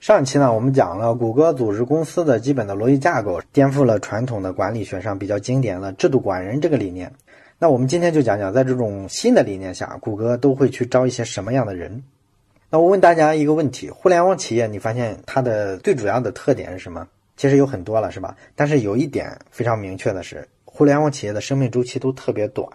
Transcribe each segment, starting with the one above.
上期呢，我们讲了谷歌组织公司的基本的逻辑架构，颠覆了传统的管理学上比较经典的制度管人这个理念。那我们今天就讲讲，在这种新的理念下，谷歌都会去招一些什么样的人？那我问大家一个问题：互联网企业，你发现它的最主要的特点是什么？其实有很多了，是吧？但是有一点非常明确的是，互联网企业的生命周期都特别短。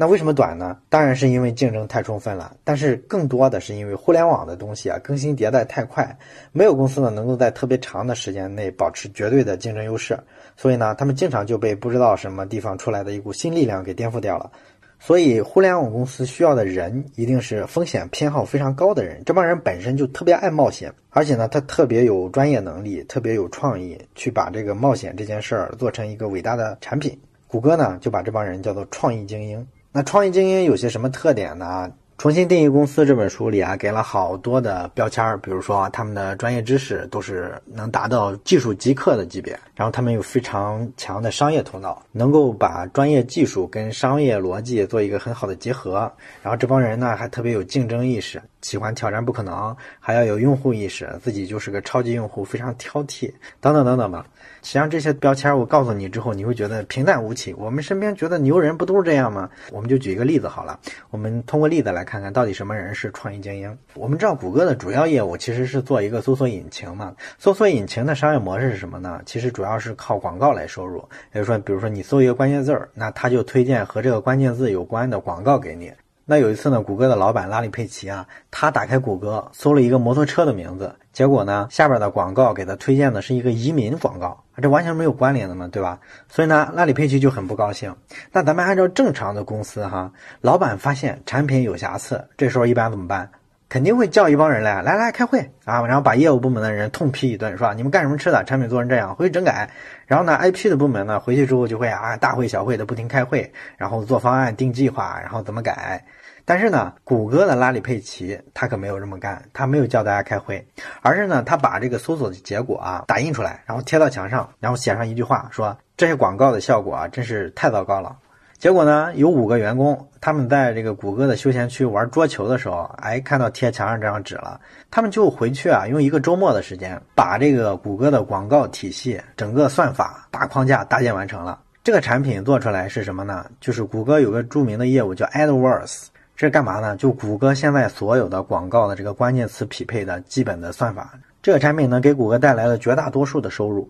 那为什么短呢？当然是因为竞争太充分了，但是更多的是因为互联网的东西啊更新迭代太快，没有公司呢能够在特别长的时间内保持绝对的竞争优势，所以呢，他们经常就被不知道什么地方出来的一股新力量给颠覆掉了。所以，互联网公司需要的人一定是风险偏好非常高的人，这帮人本身就特别爱冒险，而且呢，他特别有专业能力，特别有创意，去把这个冒险这件事儿做成一个伟大的产品。谷歌呢，就把这帮人叫做创意精英。那创业精英有些什么特点呢？重新定义公司这本书里啊，给了好多的标签儿，比如说他们的专业知识都是能达到技术极客的级别，然后他们有非常强的商业头脑，能够把专业技术跟商业逻辑做一个很好的结合。然后这帮人呢，还特别有竞争意识，喜欢挑战不可能，还要有用户意识，自己就是个超级用户，非常挑剔，等等等等吧。实际上这些标签我告诉你之后，你会觉得平淡无奇。我们身边觉得牛人不都是这样吗？我们就举一个例子好了，我们通过例子来看看到底什么人是创意精英。我们知道谷歌的主要业务其实是做一个搜索引擎嘛，搜索引擎的商业模式是什么呢？其实主要是靠广告来收入。也就是说，比如说你搜一个关键字儿，那他就推荐和这个关键字有关的广告给你。那有一次呢，谷歌的老板拉里佩奇啊，他打开谷歌搜了一个摩托车的名字，结果呢，下边的广告给他推荐的是一个移民广告，这完全没有关联的嘛，对吧？所以呢，拉里佩奇就很不高兴。那咱们按照正常的公司哈，老板发现产品有瑕疵，这时候一般怎么办？肯定会叫一帮人来，来来开会啊，然后把业务部门的人痛批一顿，是吧？你们干什么吃的？产品做成这样，回去整改。然后呢，IP 的部门呢，回去之后就会啊，大会小会的不停开会，然后做方案、定计划，然后怎么改。但是呢，谷歌的拉里佩奇他可没有这么干，他没有叫大家开会，而是呢，他把这个搜索的结果啊打印出来，然后贴到墙上，然后写上一句话，说这些广告的效果啊真是太糟糕了。结果呢，有五个员工，他们在这个谷歌的休闲区玩桌球的时候，哎，看到贴墙上这张纸了，他们就回去啊，用一个周末的时间，把这个谷歌的广告体系、整个算法大框架搭建完成了。这个产品做出来是什么呢？就是谷歌有个著名的业务叫 AdWords。这是干嘛呢？就谷歌现在所有的广告的这个关键词匹配的基本的算法，这个产品呢给谷歌带来了绝大多数的收入。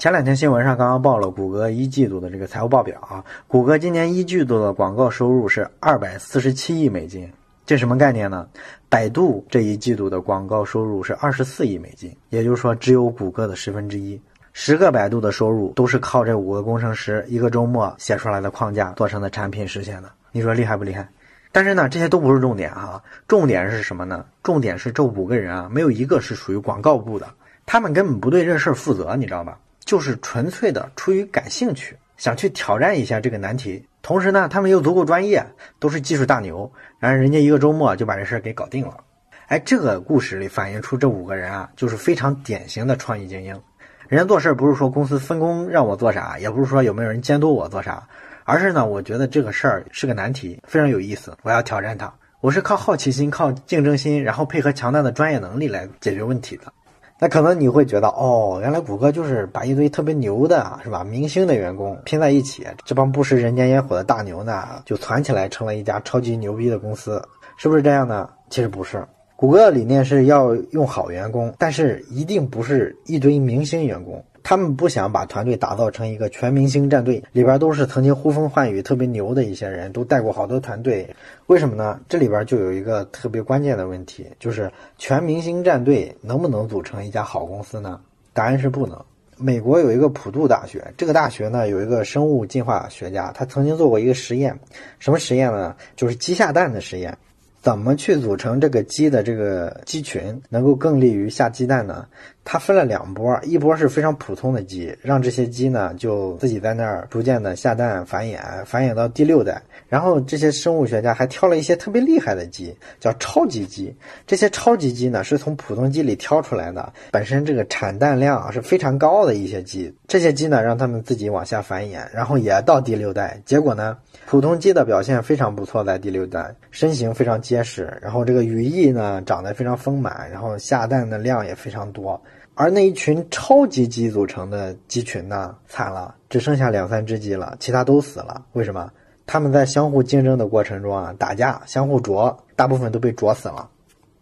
前两天新闻上刚刚报了谷歌一季度的这个财务报表啊，谷歌今年一季度的广告收入是二百四十七亿美金，这什么概念呢？百度这一季度的广告收入是二十四亿美金，也就是说只有谷歌的十分之一。十个百度的收入都是靠这五个工程师一个周末写出来的框架做成的产品实现的，你说厉害不厉害？但是呢，这些都不是重点啊，重点是什么呢？重点是这五个人啊，没有一个是属于广告部的，他们根本不对这事儿负责，你知道吧？就是纯粹的出于感兴趣，想去挑战一下这个难题。同时呢，他们又足够专业，都是技术大牛，然后人家一个周末就把这事儿给搞定了。哎，这个故事里反映出这五个人啊，就是非常典型的创意精英。人家做事不是说公司分工让我做啥，也不是说有没有人监督我做啥。而是呢，我觉得这个事儿是个难题，非常有意思，我要挑战它。我是靠好奇心、靠竞争心，然后配合强大的专业能力来解决问题的。那可能你会觉得，哦，原来谷歌就是把一堆特别牛的，是吧？明星的员工拼在一起，这帮不食人间烟火的大牛呢，就攒起来成了一家超级牛逼的公司，是不是这样呢？其实不是，谷歌的理念是要用好员工，但是一定不是一堆明星员工。他们不想把团队打造成一个全明星战队，里边都是曾经呼风唤雨、特别牛的一些人，都带过好多团队。为什么呢？这里边就有一个特别关键的问题，就是全明星战队能不能组成一家好公司呢？答案是不能。美国有一个普渡大学，这个大学呢有一个生物进化学家，他曾经做过一个实验，什么实验呢？就是鸡下蛋的实验。怎么去组成这个鸡的这个鸡群，能够更利于下鸡蛋呢？它分了两波，一波是非常普通的鸡，让这些鸡呢就自己在那儿逐渐的下蛋繁衍，繁衍到第六代。然后这些生物学家还挑了一些特别厉害的鸡，叫超级鸡。这些超级鸡呢是从普通鸡里挑出来的，本身这个产蛋量是非常高的一些鸡。这些鸡呢让他们自己往下繁衍，然后也到第六代。结果呢，普通鸡的表现非常不错，在第六代身形非常。结实，然后这个羽翼呢长得非常丰满，然后下蛋的量也非常多。而那一群超级鸡组成的鸡群呢，惨了，只剩下两三只鸡了，其他都死了。为什么？他们在相互竞争的过程中啊，打架，相互啄，大部分都被啄死了。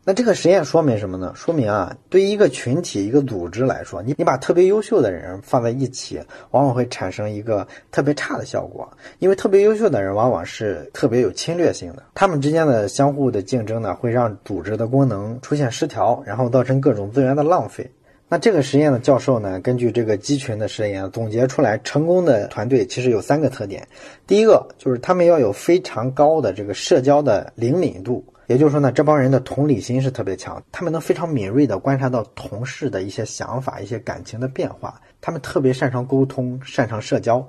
那这个实验说明什么呢？说明啊，对于一个群体、一个组织来说，你你把特别优秀的人放在一起，往往会产生一个特别差的效果。因为特别优秀的人往往是特别有侵略性的，他们之间的相互的竞争呢，会让组织的功能出现失调，然后造成各种资源的浪费。那这个实验的教授呢，根据这个鸡群的实验总结出来，成功的团队其实有三个特点。第一个就是他们要有非常高的这个社交的灵敏度。也就是说呢，这帮人的同理心是特别强，他们能非常敏锐地观察到同事的一些想法、一些感情的变化，他们特别擅长沟通、擅长社交。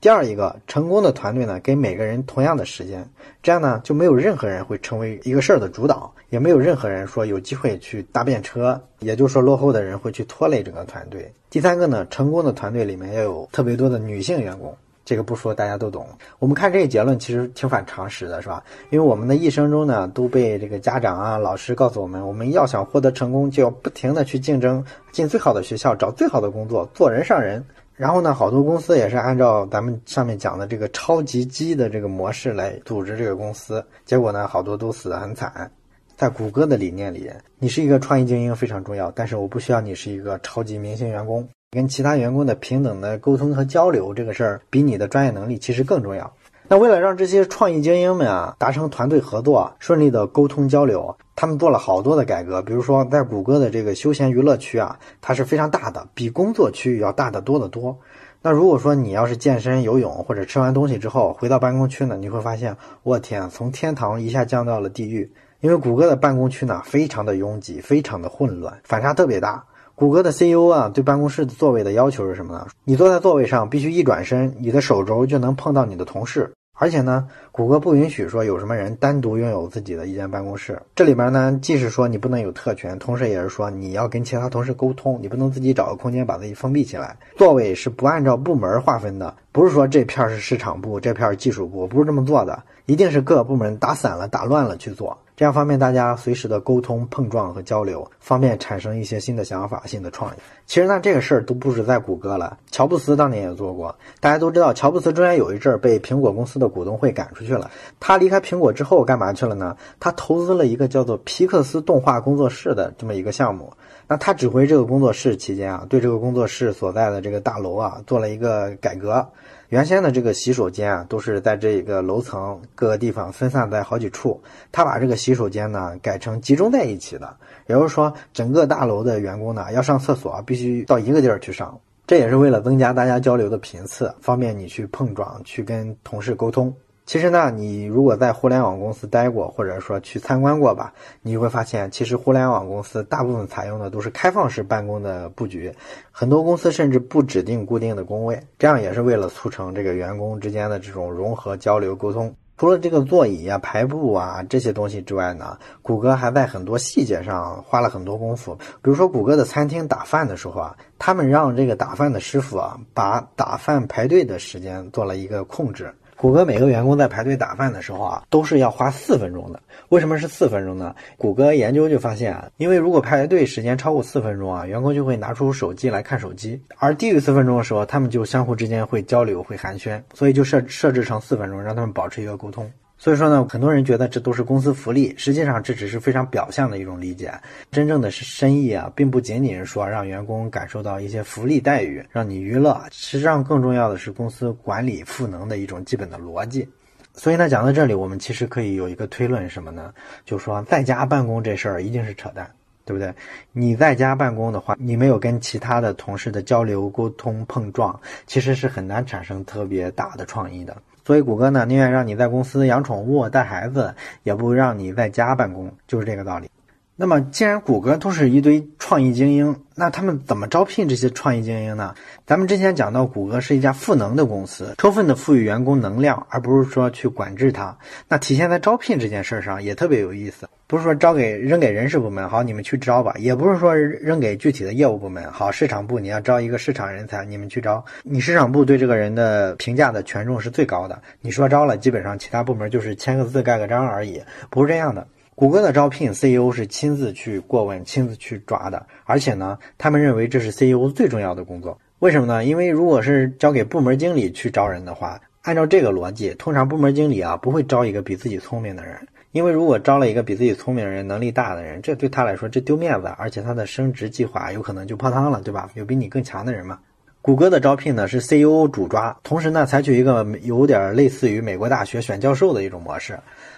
第二一个，成功的团队呢，给每个人同样的时间，这样呢，就没有任何人会成为一个事儿的主导，也没有任何人说有机会去搭便车，也就是说，落后的人会去拖累整个团队。第三个呢，成功的团队里面要有特别多的女性员工。这个不说大家都懂。我们看这个结论其实挺反常识的，是吧？因为我们的一生中呢，都被这个家长啊、老师告诉我们，我们要想获得成功，就要不停的去竞争，进最好的学校，找最好的工作，做人上人。然后呢，好多公司也是按照咱们上面讲的这个超级鸡的这个模式来组织这个公司，结果呢，好多都死得很惨。在谷歌的理念里，你是一个创意精英非常重要，但是我不需要你是一个超级明星员工。跟其他员工的平等的沟通和交流，这个事儿比你的专业能力其实更重要。那为了让这些创意精英们啊达成团队合作、顺利的沟通交流，他们做了好多的改革。比如说，在谷歌的这个休闲娱乐区啊，它是非常大的，比工作区域要大得多得多。那如果说你要是健身、游泳或者吃完东西之后回到办公区呢，你会发现，我天，从天堂一下降到了地狱。因为谷歌的办公区呢，非常的拥挤，非常的混乱，反差特别大。谷歌的 CEO 啊，对办公室的座位的要求是什么呢？你坐在座位上，必须一转身，你的手肘就能碰到你的同事。而且呢，谷歌不允许说有什么人单独拥有自己的一间办公室。这里边呢，既是说你不能有特权，同时也是说你要跟其他同事沟通，你不能自己找个空间把自己封闭起来。座位是不按照部门划分的，不是说这片儿是市场部，这片是技术部，不是这么做的，一定是各个部门打散了、打乱了去做。这样方便大家随时的沟通、碰撞和交流，方便产生一些新的想法、新的创意。其实呢，这个事儿都不止在谷歌了，乔布斯当年也做过。大家都知道，乔布斯中间有一阵儿被苹果公司的股东会赶出去了。他离开苹果之后干嘛去了呢？他投资了一个叫做皮克斯动画工作室的这么一个项目。那他指挥这个工作室期间啊，对这个工作室所在的这个大楼啊做了一个改革。原先的这个洗手间啊，都是在这个楼层各个地方分散在好几处。他把这个洗手间呢改成集中在一起的，也就是说，整个大楼的员工呢要上厕所必须到一个地儿去上。这也是为了增加大家交流的频次，方便你去碰撞，去跟同事沟通。其实呢，你如果在互联网公司待过，或者说去参观过吧，你会发现，其实互联网公司大部分采用的都是开放式办公的布局，很多公司甚至不指定固定的工位，这样也是为了促成这个员工之间的这种融合、交流、沟通。除了这个座椅啊、排布啊这些东西之外呢，谷歌还在很多细节上花了很多功夫。比如说，谷歌的餐厅打饭的时候啊，他们让这个打饭的师傅啊，把打饭排队的时间做了一个控制。谷歌每个员工在排队打饭的时候啊，都是要花四分钟的。为什么是四分钟呢？谷歌研究就发现啊，因为如果排队时间超过四分钟啊，员工就会拿出手机来看手机；而低于四分钟的时候，他们就相互之间会交流、会寒暄，所以就设设置成四分钟，让他们保持一个沟通。所以说呢，很多人觉得这都是公司福利，实际上这只是非常表象的一种理解。真正的是深意啊，并不仅仅是说让员工感受到一些福利待遇，让你娱乐。实际上更重要的是公司管理赋能的一种基本的逻辑。所以呢，讲到这里，我们其实可以有一个推论，什么呢？就是说在家办公这事儿一定是扯淡，对不对？你在家办公的话，你没有跟其他的同事的交流、沟通、碰撞，其实是很难产生特别大的创意的。所以，谷歌呢宁愿让你在公司养宠物、带孩子，也不让你在家办公，就是这个道理。那么，既然谷歌都是一堆创意精英，那他们怎么招聘这些创意精英呢？咱们之前讲到，谷歌是一家赋能的公司，充分的赋予员工能量，而不是说去管制他。那体现在招聘这件事上也特别有意思。不是说招给扔给人事部门，好，你们去招吧；也不是说扔给具体的业务部门，好，市场部你要招一个市场人才，你们去招。你市场部对这个人的评价的权重是最高的，你说招了，基本上其他部门就是签个字盖个章而已，不是这样的。谷歌的招聘 CEO 是亲自去过问、亲自去抓的，而且呢，他们认为这是 CEO 最重要的工作。为什么呢？因为如果是交给部门经理去招人的话，按照这个逻辑，通常部门经理啊不会招一个比自己聪明的人。因为如果招了一个比自己聪明人、能力大的人，这对他来说这丢面子，而且他的升职计划有可能就泡汤了，对吧？有比你更强的人嘛。谷歌的招聘呢是 CEO 主抓，同时呢采取一个有点类似于美国大学选教授的一种模式。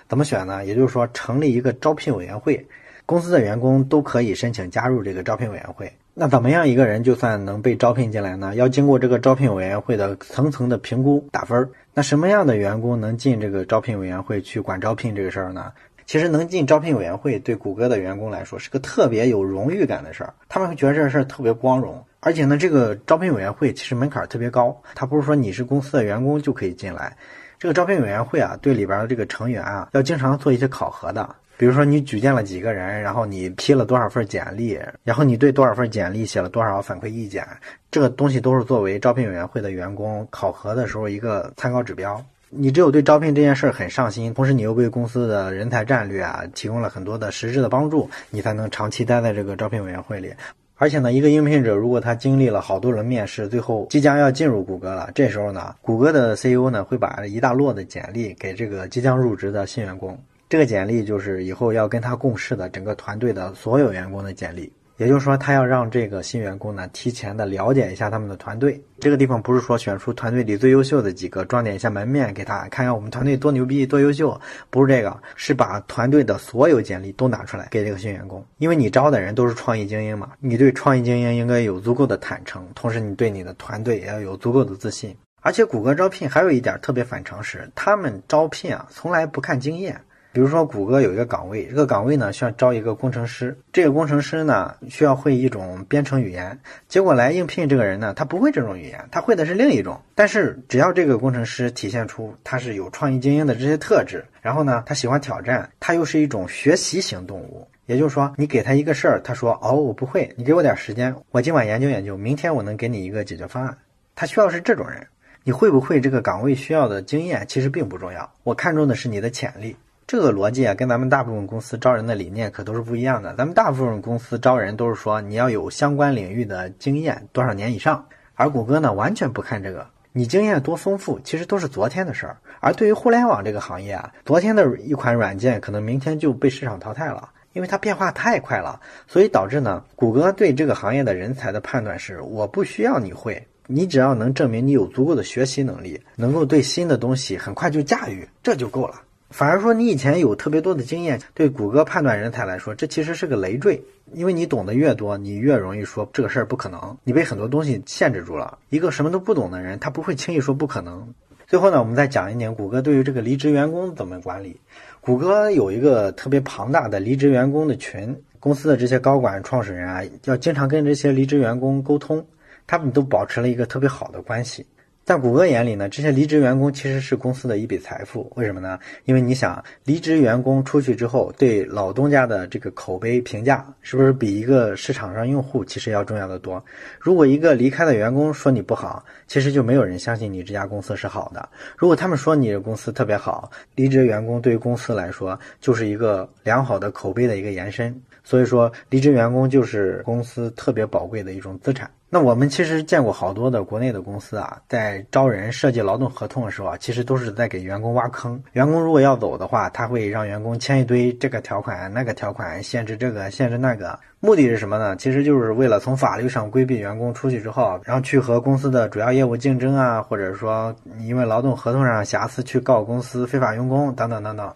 怎么选呢？也就是说成立一个招聘委员会，公司的员工都可以申请加入这个招聘委员会。那怎么样一个人就算能被招聘进来呢？要经过这个招聘委员会的层层的评估打分。那什么样的员工能进这个招聘委员会去管招聘这个事儿呢？其实能进招聘委员会，对谷歌的员工来说是个特别有荣誉感的事儿，他们会觉得这事儿特别光荣。而且呢，这个招聘委员会其实门槛特别高，它不是说你是公司的员工就可以进来。这个招聘委员会啊，对里边的这个成员啊，要经常做一些考核的。比如说你举荐了几个人，然后你批了多少份简历，然后你对多少份简历写了多少反馈意见，这个东西都是作为招聘委员会的员工考核的时候一个参考指标。你只有对招聘这件事很上心，同时你又为公司的人才战略啊提供了很多的实质的帮助，你才能长期待在这个招聘委员会里。而且呢，一个应聘者如果他经历了好多轮面试，最后即将要进入谷歌了，这时候呢，谷歌的 CEO 呢会把一大摞的简历给这个即将入职的新员工。这个简历就是以后要跟他共事的整个团队的所有员工的简历，也就是说，他要让这个新员工呢提前的了解一下他们的团队。这个地方不是说选出团队里最优秀的几个装点一下门面给他看看我们团队多牛逼多优秀，不是这个，是把团队的所有简历都拿出来给这个新员工。因为你招的人都是创意精英嘛，你对创意精英应该有足够的坦诚，同时你对你的团队也要有足够的自信。而且谷歌招聘还有一点特别反常识，他们招聘啊从来不看经验。比如说，谷歌有一个岗位，这个岗位呢需要招一个工程师。这个工程师呢需要会一种编程语言。结果来应聘这个人呢，他不会这种语言，他会的是另一种。但是只要这个工程师体现出他是有创意精英的这些特质，然后呢，他喜欢挑战，他又是一种学习型动物。也就是说，你给他一个事儿，他说哦我不会，你给我点时间，我今晚研究研究，明天我能给你一个解决方案。他需要是这种人。你会不会这个岗位需要的经验其实并不重要，我看重的是你的潜力。这个逻辑啊，跟咱们大部分公司招人的理念可都是不一样的。咱们大部分公司招人都是说你要有相关领域的经验多少年以上，而谷歌呢完全不看这个，你经验多丰富其实都是昨天的事儿。而对于互联网这个行业啊，昨天的一款软件可能明天就被市场淘汰了，因为它变化太快了，所以导致呢，谷歌对这个行业的人才的判断是，我不需要你会，你只要能证明你有足够的学习能力，能够对新的东西很快就驾驭，这就够了。反而说你以前有特别多的经验，对谷歌判断人才来说，这其实是个累赘。因为你懂得越多，你越容易说这个事儿不可能，你被很多东西限制住了。一个什么都不懂的人，他不会轻易说不可能。最后呢，我们再讲一点谷歌对于这个离职员工怎么管理。谷歌有一个特别庞大的离职员工的群，公司的这些高管、创始人啊，要经常跟这些离职员工沟通，他们都保持了一个特别好的关系。在谷歌眼里呢，这些离职员工其实是公司的一笔财富。为什么呢？因为你想，离职员工出去之后，对老东家的这个口碑评价，是不是比一个市场上用户其实要重要的多？如果一个离开的员工说你不好，其实就没有人相信你这家公司是好的。如果他们说你的公司特别好，离职员工对于公司来说就是一个良好的口碑的一个延伸。所以说，离职员工就是公司特别宝贵的一种资产。那我们其实见过好多的国内的公司啊，在招人设计劳动合同的时候啊，其实都是在给员工挖坑。员工如果要走的话，他会让员工签一堆这个条款、那个条款，限制这个、限制那个，目的是什么呢？其实就是为了从法律上规避员工出去之后，然后去和公司的主要业务竞争啊，或者说因为劳动合同上瑕疵去告公司非法用工等等等等。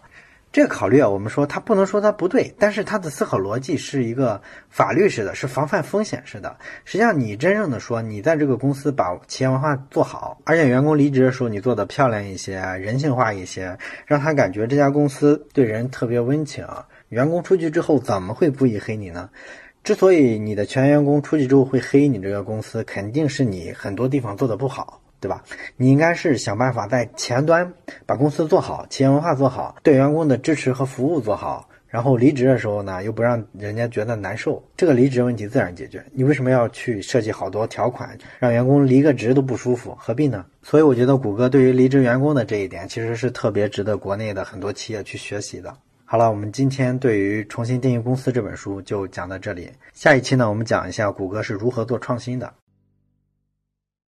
这个考虑啊，我们说他不能说他不对，但是他的思考逻辑是一个法律式的，是防范风险式的。实际上，你真正的说，你在这个公司把企业文化做好，而且员工离职的时候你做的漂亮一些、人性化一些，让他感觉这家公司对人特别温情。员工出去之后怎么会故意黑你呢？之所以你的全员工出去之后会黑你这个公司，肯定是你很多地方做的不好。对吧？你应该是想办法在前端把公司做好，企业文化做好，对员工的支持和服务做好，然后离职的时候呢，又不让人家觉得难受，这个离职问题自然解决。你为什么要去设计好多条款，让员工离个职都不舒服？何必呢？所以我觉得谷歌对于离职员工的这一点，其实是特别值得国内的很多企业去学习的。好了，我们今天对于《重新定义公司》这本书就讲到这里。下一期呢，我们讲一下谷歌是如何做创新的。